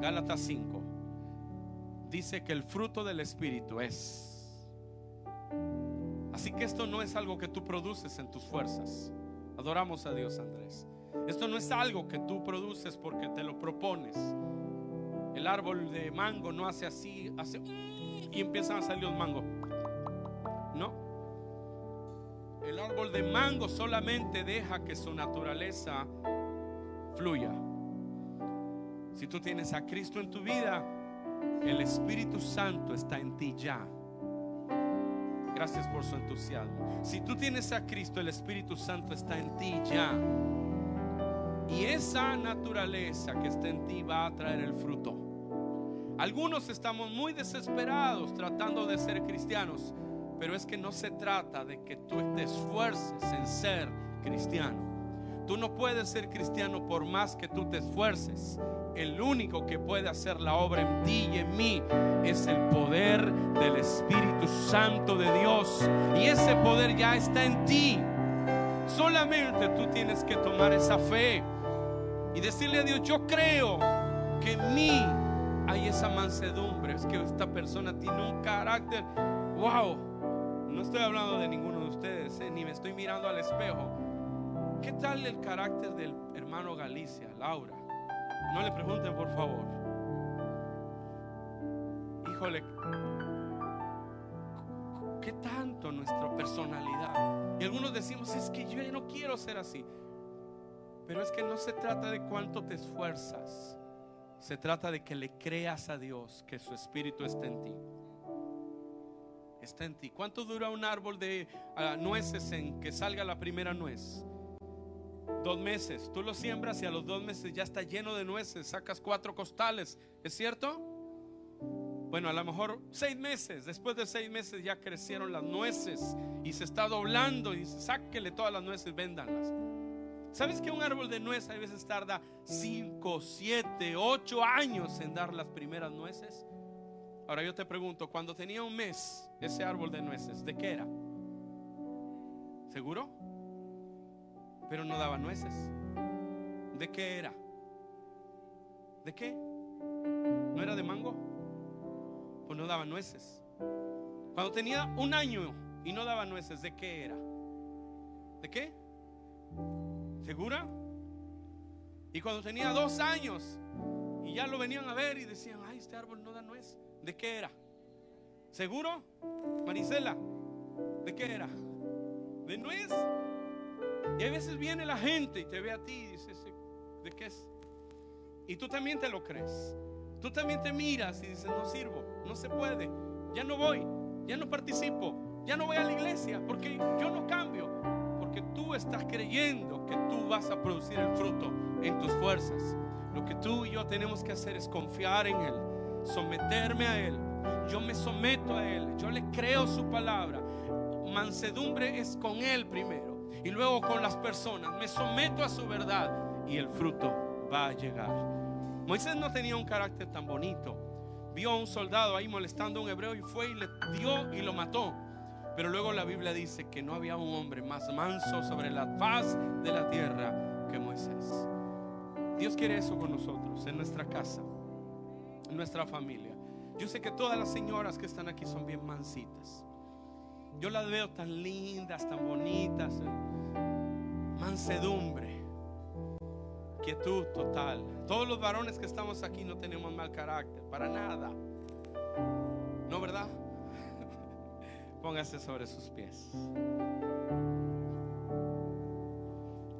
[SPEAKER 2] Gálatas 5 dice que el fruto del Espíritu es. Así que esto no es algo que tú produces en tus fuerzas. Adoramos a Dios, Andrés. Esto no es algo que tú produces porque te lo propones. El árbol de mango no hace así, hace y empiezan a salir los mangos. El árbol de mango solamente deja que su naturaleza fluya. Si tú tienes a Cristo en tu vida, el Espíritu Santo está en ti ya. Gracias por su entusiasmo. Si tú tienes a Cristo, el Espíritu Santo está en ti ya. Y esa naturaleza que está en ti va a traer el fruto. Algunos estamos muy desesperados tratando de ser cristianos pero es que no se trata de que tú te esfuerces en ser cristiano. Tú no puedes ser cristiano por más que tú te esfuerces. El único que puede hacer la obra en ti y en mí es el poder del Espíritu Santo de Dios. Y ese poder ya está en ti. Solamente tú tienes que tomar esa fe y decirle a Dios, yo creo que en mí hay esa mansedumbre. Es que esta persona tiene un carácter, wow no estoy hablando de ninguno de ustedes, eh, ni me estoy mirando al espejo. ¿Qué tal el carácter del hermano Galicia, Laura? No le pregunten, por favor. Híjole, ¿qué tanto nuestra personalidad? Y algunos decimos, es que yo no quiero ser así. Pero es que no se trata de cuánto te esfuerzas. Se trata de que le creas a Dios que su espíritu está en ti está en ti. ¿Cuánto dura un árbol de ah, nueces en que salga la primera nuez? Dos meses. Tú lo siembras y a los dos meses ya está lleno de nueces. Sacas cuatro costales. ¿Es cierto? Bueno, a lo mejor seis meses. Después de seis meses ya crecieron las nueces y se está doblando. Y dice, sáquele todas las nueces, véndanlas. ¿Sabes que un árbol de nuez a veces tarda cinco, siete, ocho años en dar las primeras nueces? Ahora yo te pregunto, cuando tenía un mes ese árbol de nueces, ¿de qué era? ¿Seguro? Pero no daba nueces. ¿De qué era? ¿De qué? ¿No era de mango? Pues no daba nueces. Cuando tenía un año y no daba nueces, ¿de qué era? ¿De qué? ¿Segura? Y cuando tenía dos años y ya lo venían a ver y decían, ay, este árbol no da nuez. ¿De qué era? ¿Seguro? Marisela, ¿de qué era? ¿De nuez? Y a veces viene la gente y te ve a ti y dice, ¿de qué es? Y tú también te lo crees. Tú también te miras y dices, no sirvo, no se puede, ya no voy, ya no participo, ya no voy a la iglesia, porque yo no cambio, porque tú estás creyendo que tú vas a producir el fruto en tus fuerzas. Lo que tú y yo tenemos que hacer es confiar en Él someterme a Él. Yo me someto a Él, yo le creo su palabra. Mansedumbre es con Él primero y luego con las personas. Me someto a su verdad y el fruto va a llegar. Moisés no tenía un carácter tan bonito. Vio a un soldado ahí molestando a un hebreo y fue y le dio y lo mató. Pero luego la Biblia dice que no había un hombre más manso sobre la faz de la tierra que Moisés. Dios quiere eso con nosotros en nuestra casa nuestra familia. Yo sé que todas las señoras que están aquí son bien mansitas. Yo las veo tan lindas, tan bonitas. Mansedumbre. Quietud total. Todos los varones que estamos aquí no tenemos mal carácter, para nada. ¿No, verdad? [LAUGHS] Póngase sobre sus pies.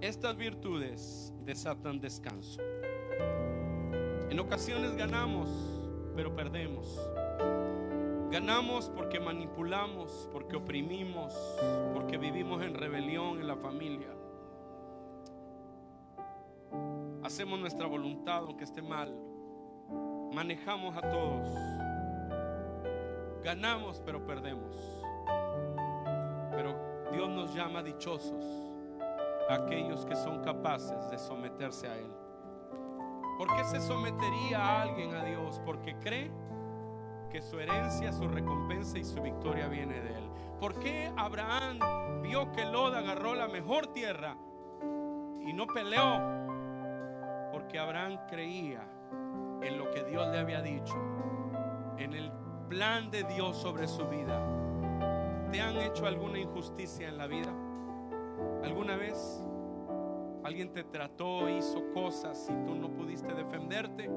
[SPEAKER 2] Estas virtudes desatan descanso. En ocasiones ganamos, pero perdemos. Ganamos porque manipulamos, porque oprimimos, porque vivimos en rebelión en la familia. Hacemos nuestra voluntad aunque esté mal. Manejamos a todos. Ganamos pero perdemos. Pero Dios nos llama dichosos a aquellos que son capaces de someterse a Él. ¿Por qué se sometería a alguien a Dios? Porque cree que su herencia, su recompensa y su victoria viene de Él. ¿Por qué Abraham vio que Lot agarró la mejor tierra y no peleó? Porque Abraham creía en lo que Dios le había dicho, en el plan de Dios sobre su vida. ¿Te han hecho alguna injusticia en la vida? ¿Alguna vez alguien te trató, hizo cosas y tú no pudiste defenderte?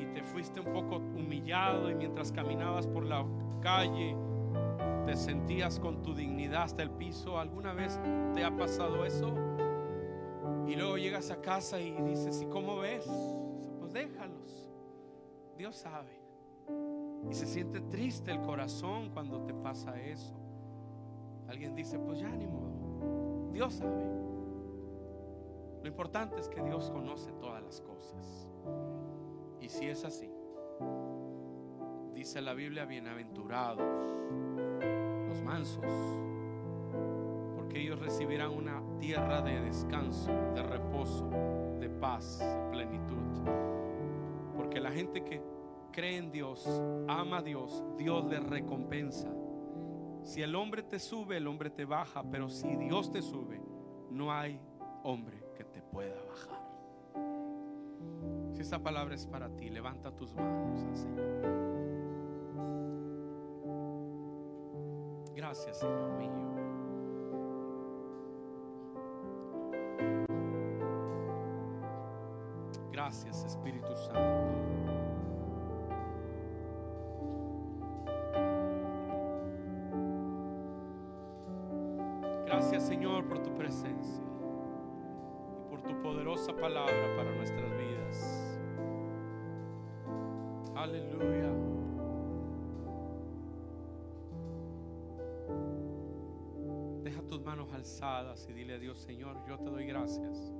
[SPEAKER 2] y te fuiste un poco humillado y mientras caminabas por la calle te sentías con tu dignidad hasta el piso. ¿Alguna vez te ha pasado eso? Y luego llegas a casa y dices, ¿y cómo ves? Pues déjalos. Dios sabe. Y se siente triste el corazón cuando te pasa eso. Alguien dice, pues ya ni modo. Dios sabe. Lo importante es que Dios conoce todas las cosas. Y si es así, dice la Biblia, bienaventurados los mansos, porque ellos recibirán una tierra de descanso, de reposo, de paz, de plenitud. Porque la gente que cree en Dios, ama a Dios, Dios le recompensa. Si el hombre te sube, el hombre te baja, pero si Dios te sube, no hay hombre que te pueda bajar. Si esta palabra es para ti, levanta tus manos al Señor. Gracias, Señor mío. Gracias, Espíritu Santo. Gracias, Señor, por tu presencia poderosa palabra para nuestras vidas. Aleluya. Deja tus manos alzadas y dile a Dios, Señor, yo te doy gracias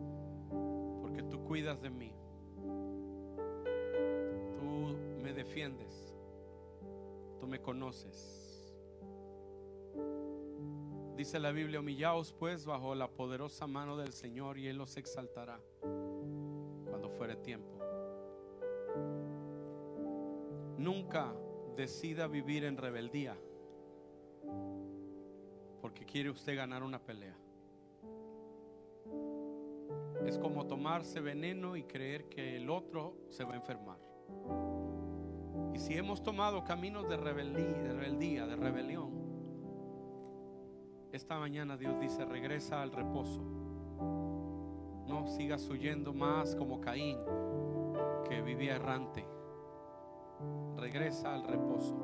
[SPEAKER 2] porque tú cuidas de mí. Tú me defiendes. Tú me conoces. Dice la Biblia, humillaos pues bajo la poderosa mano del Señor y Él los exaltará cuando fuere tiempo. Nunca decida vivir en rebeldía porque quiere usted ganar una pelea. Es como tomarse veneno y creer que el otro se va a enfermar. Y si hemos tomado caminos de rebeldía, de rebeldía, de rebelión, esta mañana Dios dice, regresa al reposo. No sigas huyendo más como Caín, que vivía errante. Regresa al reposo.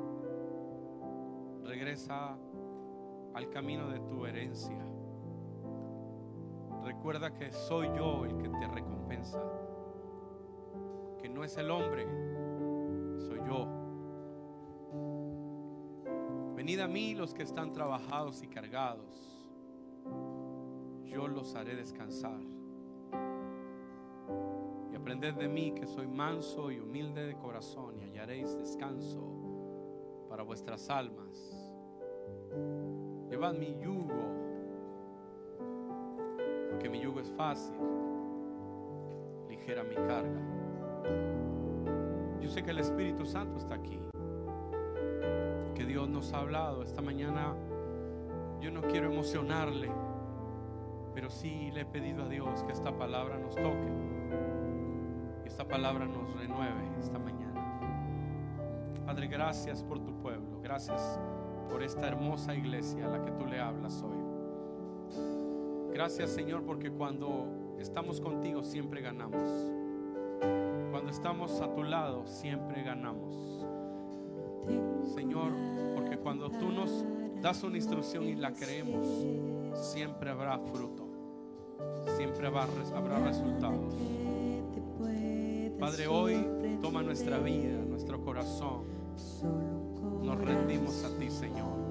[SPEAKER 2] Regresa al camino de tu herencia. Recuerda que soy yo el que te recompensa. Que no es el hombre, soy yo. Venid a mí los que están trabajados y cargados. Yo los haré descansar. Y aprended de mí que soy manso y humilde de corazón y hallaréis descanso para vuestras almas. Llevad mi yugo, porque mi yugo es fácil, ligera mi carga. Yo sé que el Espíritu Santo está aquí, Dios nos ha hablado esta mañana. Yo no quiero emocionarle, pero sí le he pedido a Dios que esta palabra nos toque, que esta palabra nos renueve esta mañana. Padre, gracias por tu pueblo, gracias por esta hermosa iglesia a la que tú le hablas hoy. Gracias Señor porque cuando estamos contigo siempre ganamos. Cuando estamos a tu lado siempre ganamos. Señor, porque cuando tú nos das una instrucción y la creemos, siempre habrá fruto. Siempre habrá, habrá resultados. Padre, hoy toma nuestra vida, nuestro corazón Nos rendimos a ti, Señor.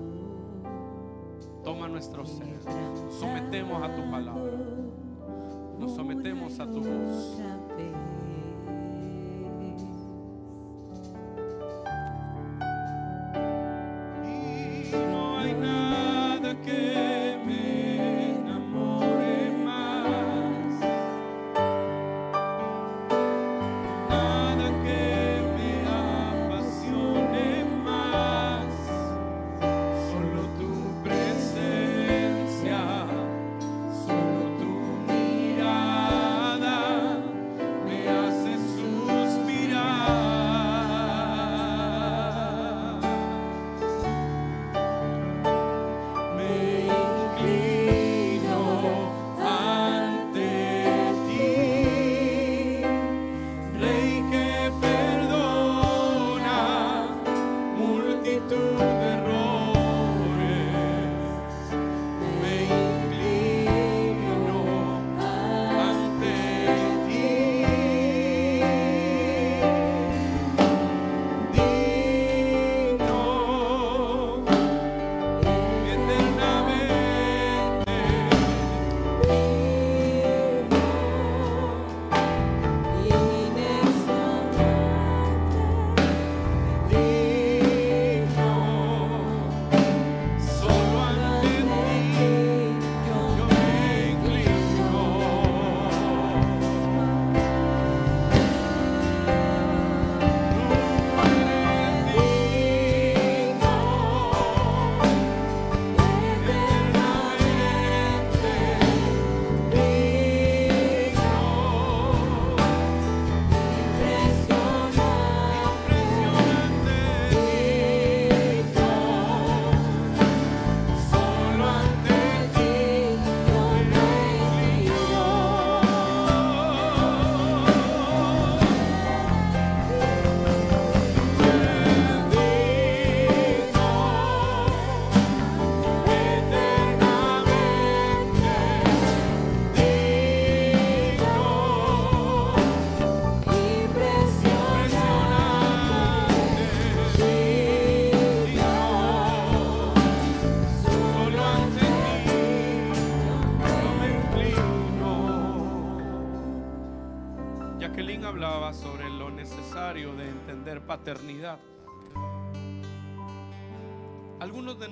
[SPEAKER 2] Toma nuestro ser. Nos sometemos a tu palabra. Nos sometemos a tu voz.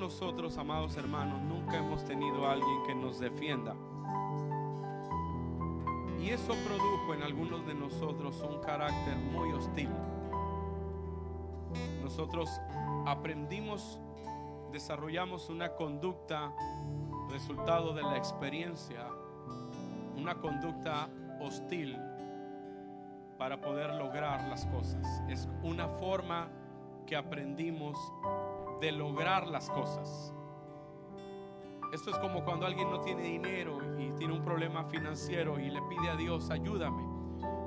[SPEAKER 2] Nosotros, amados hermanos, nunca hemos tenido a alguien que nos defienda. Y eso produjo en algunos de nosotros un carácter muy hostil. Nosotros aprendimos, desarrollamos una conducta resultado de la experiencia, una conducta hostil para poder lograr las cosas. Es una forma que aprendimos de lograr las cosas. Esto es como cuando alguien no tiene dinero y tiene un problema financiero y le pide a Dios, ayúdame.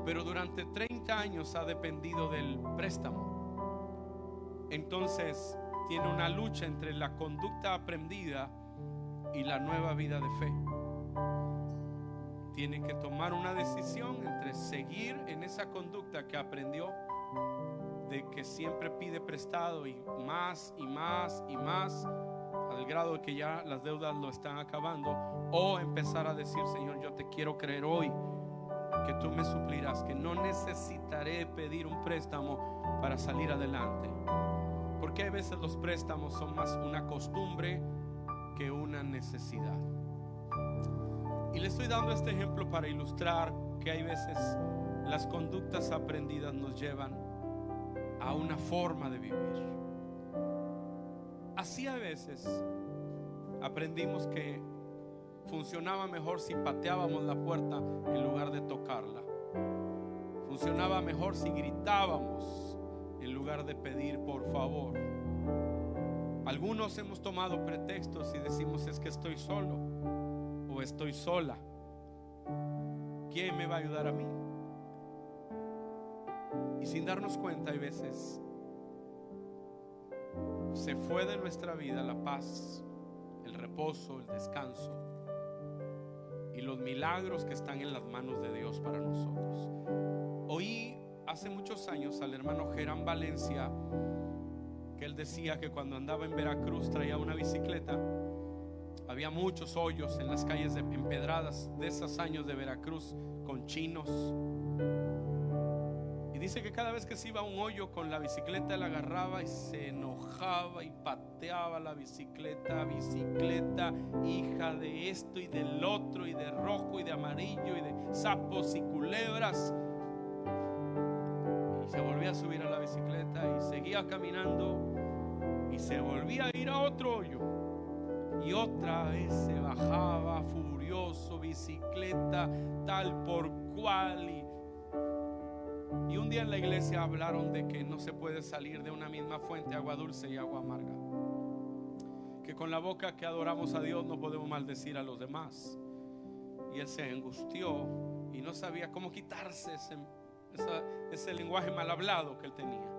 [SPEAKER 2] Pero durante 30 años ha dependido del préstamo. Entonces tiene una lucha entre la conducta aprendida y la nueva vida de fe. Tiene que tomar una decisión entre seguir en esa conducta que aprendió de que siempre pide prestado y más y más y más al grado de que ya las deudas lo están acabando o empezar a decir, Señor, yo te quiero creer hoy que tú me suplirás, que no necesitaré pedir un préstamo para salir adelante. Porque a veces los préstamos son más una costumbre que una necesidad. Y le estoy dando este ejemplo para ilustrar que hay veces las conductas aprendidas nos llevan a una forma de vivir. Así a veces aprendimos que funcionaba mejor si pateábamos la puerta en lugar de tocarla. Funcionaba mejor si gritábamos en lugar de pedir por favor. Algunos hemos tomado pretextos y decimos es que estoy solo o estoy sola. ¿Quién me va a ayudar a mí? Y sin darnos cuenta hay veces se fue de nuestra vida la paz, el reposo, el descanso y los milagros que están en las manos de Dios para nosotros. Oí hace muchos años al hermano Gerán Valencia que él decía que cuando andaba en Veracruz traía una bicicleta. Había muchos hoyos en las calles empedradas de esos años de Veracruz con chinos. Dice que cada vez que se iba a un hoyo con la bicicleta, él agarraba y se enojaba y pateaba la bicicleta, bicicleta, hija de esto y del otro, y de rojo y de amarillo y de sapos y culebras. Y se volvía a subir a la bicicleta y seguía caminando y se volvía a ir a otro hoyo. Y otra vez se bajaba furioso, bicicleta tal por cual. Y un día en la iglesia hablaron de que no se puede salir de una misma fuente, agua dulce y agua amarga. Que con la boca que adoramos a Dios no podemos maldecir a los demás. Y él se angustió y no sabía cómo quitarse ese, ese lenguaje mal hablado que él tenía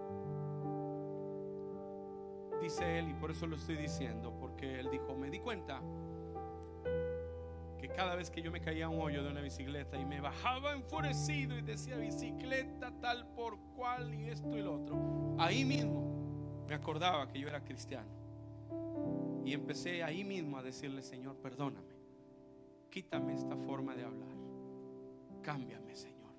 [SPEAKER 2] dice él, y por eso lo estoy diciendo, porque él dijo, me di cuenta que cada vez que yo me caía un hoyo de una bicicleta y me bajaba enfurecido y decía bicicleta tal por cual y esto y lo otro, ahí mismo me acordaba que yo era cristiano. Y empecé ahí mismo a decirle, Señor, perdóname, quítame esta forma de hablar, cámbiame, Señor.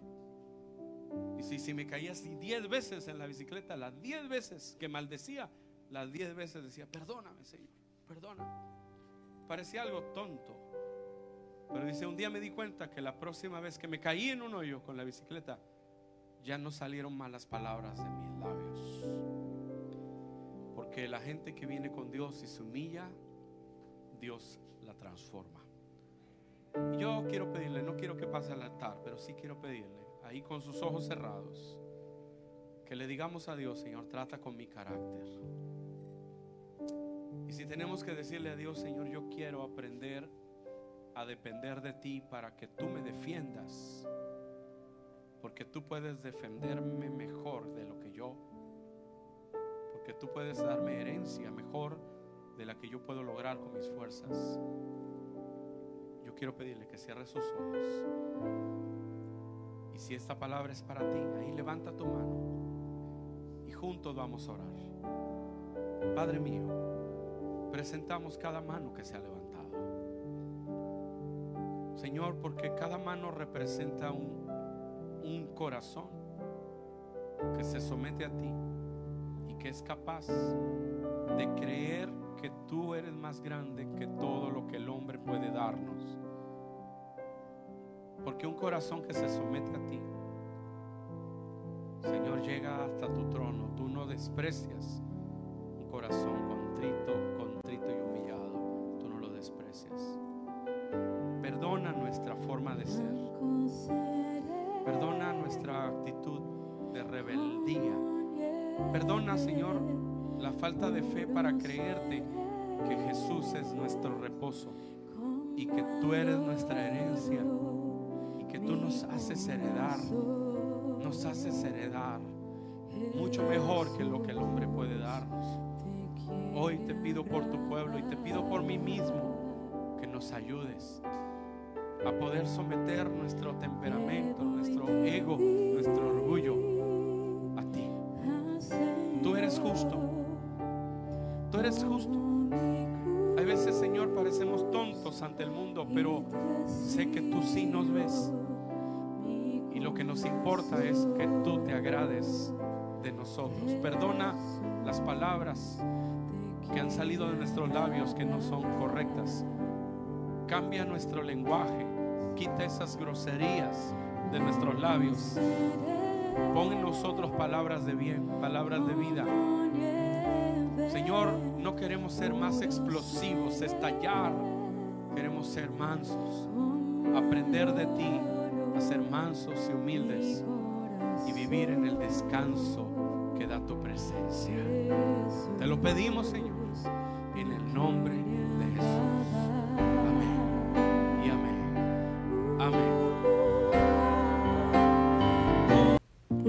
[SPEAKER 2] Y si, si me caía así diez veces en la bicicleta, las diez veces que maldecía, las diez veces decía, perdóname, Señor, perdóname. Parecía algo tonto. Pero dice, un día me di cuenta que la próxima vez que me caí en un hoyo con la bicicleta, ya no salieron malas palabras de mis labios. Porque la gente que viene con Dios y se humilla, Dios la transforma. yo quiero pedirle, no quiero que pase al altar, pero sí quiero pedirle, ahí con sus ojos cerrados, que le digamos a Dios, Señor, trata con mi carácter. Y si tenemos que decirle a Dios, Señor, yo quiero aprender a depender de ti para que tú me defiendas. Porque tú puedes defenderme mejor de lo que yo. Porque tú puedes darme herencia mejor de la que yo puedo lograr con mis fuerzas. Yo quiero pedirle que cierre sus ojos. Y si esta palabra es para ti, ahí levanta tu mano. Y juntos vamos a orar. Padre mío presentamos cada mano que se ha levantado. Señor, porque cada mano representa un, corazón que se somete a ti y que es capaz de creer que tú eres más grande que todo lo que el hombre puede darnos. Porque un corazón que se somete a ti, Señor, llega hasta tu trono. Tú no desprecias un corazón contrito y Perdona nuestra forma de ser. Perdona nuestra actitud de rebeldía. Perdona, Señor, la falta de fe para creerte que Jesús es nuestro reposo y que tú eres nuestra herencia y que tú nos haces heredar, nos haces heredar mucho mejor que lo que el hombre puede darnos. Hoy te pido por tu pueblo y te pido por mí mismo que nos ayudes a poder someter nuestro temperamento, nuestro ego, nuestro orgullo a ti. Tú eres justo. Tú eres justo. Hay veces, Señor, parecemos tontos ante el mundo, pero sé que tú sí nos ves. Y lo que nos importa es que tú te agrades de nosotros. Perdona las palabras que han salido de nuestros labios que no son correctas. Cambia nuestro lenguaje, quita esas groserías de nuestros labios. Pon en nosotros palabras de bien, palabras de vida. Señor, no queremos ser más explosivos, estallar. Queremos ser mansos, aprender de ti a ser mansos y humildes y vivir en el descanso que da tu presencia. Te lo pedimos, Señor en el nombre de Jesús.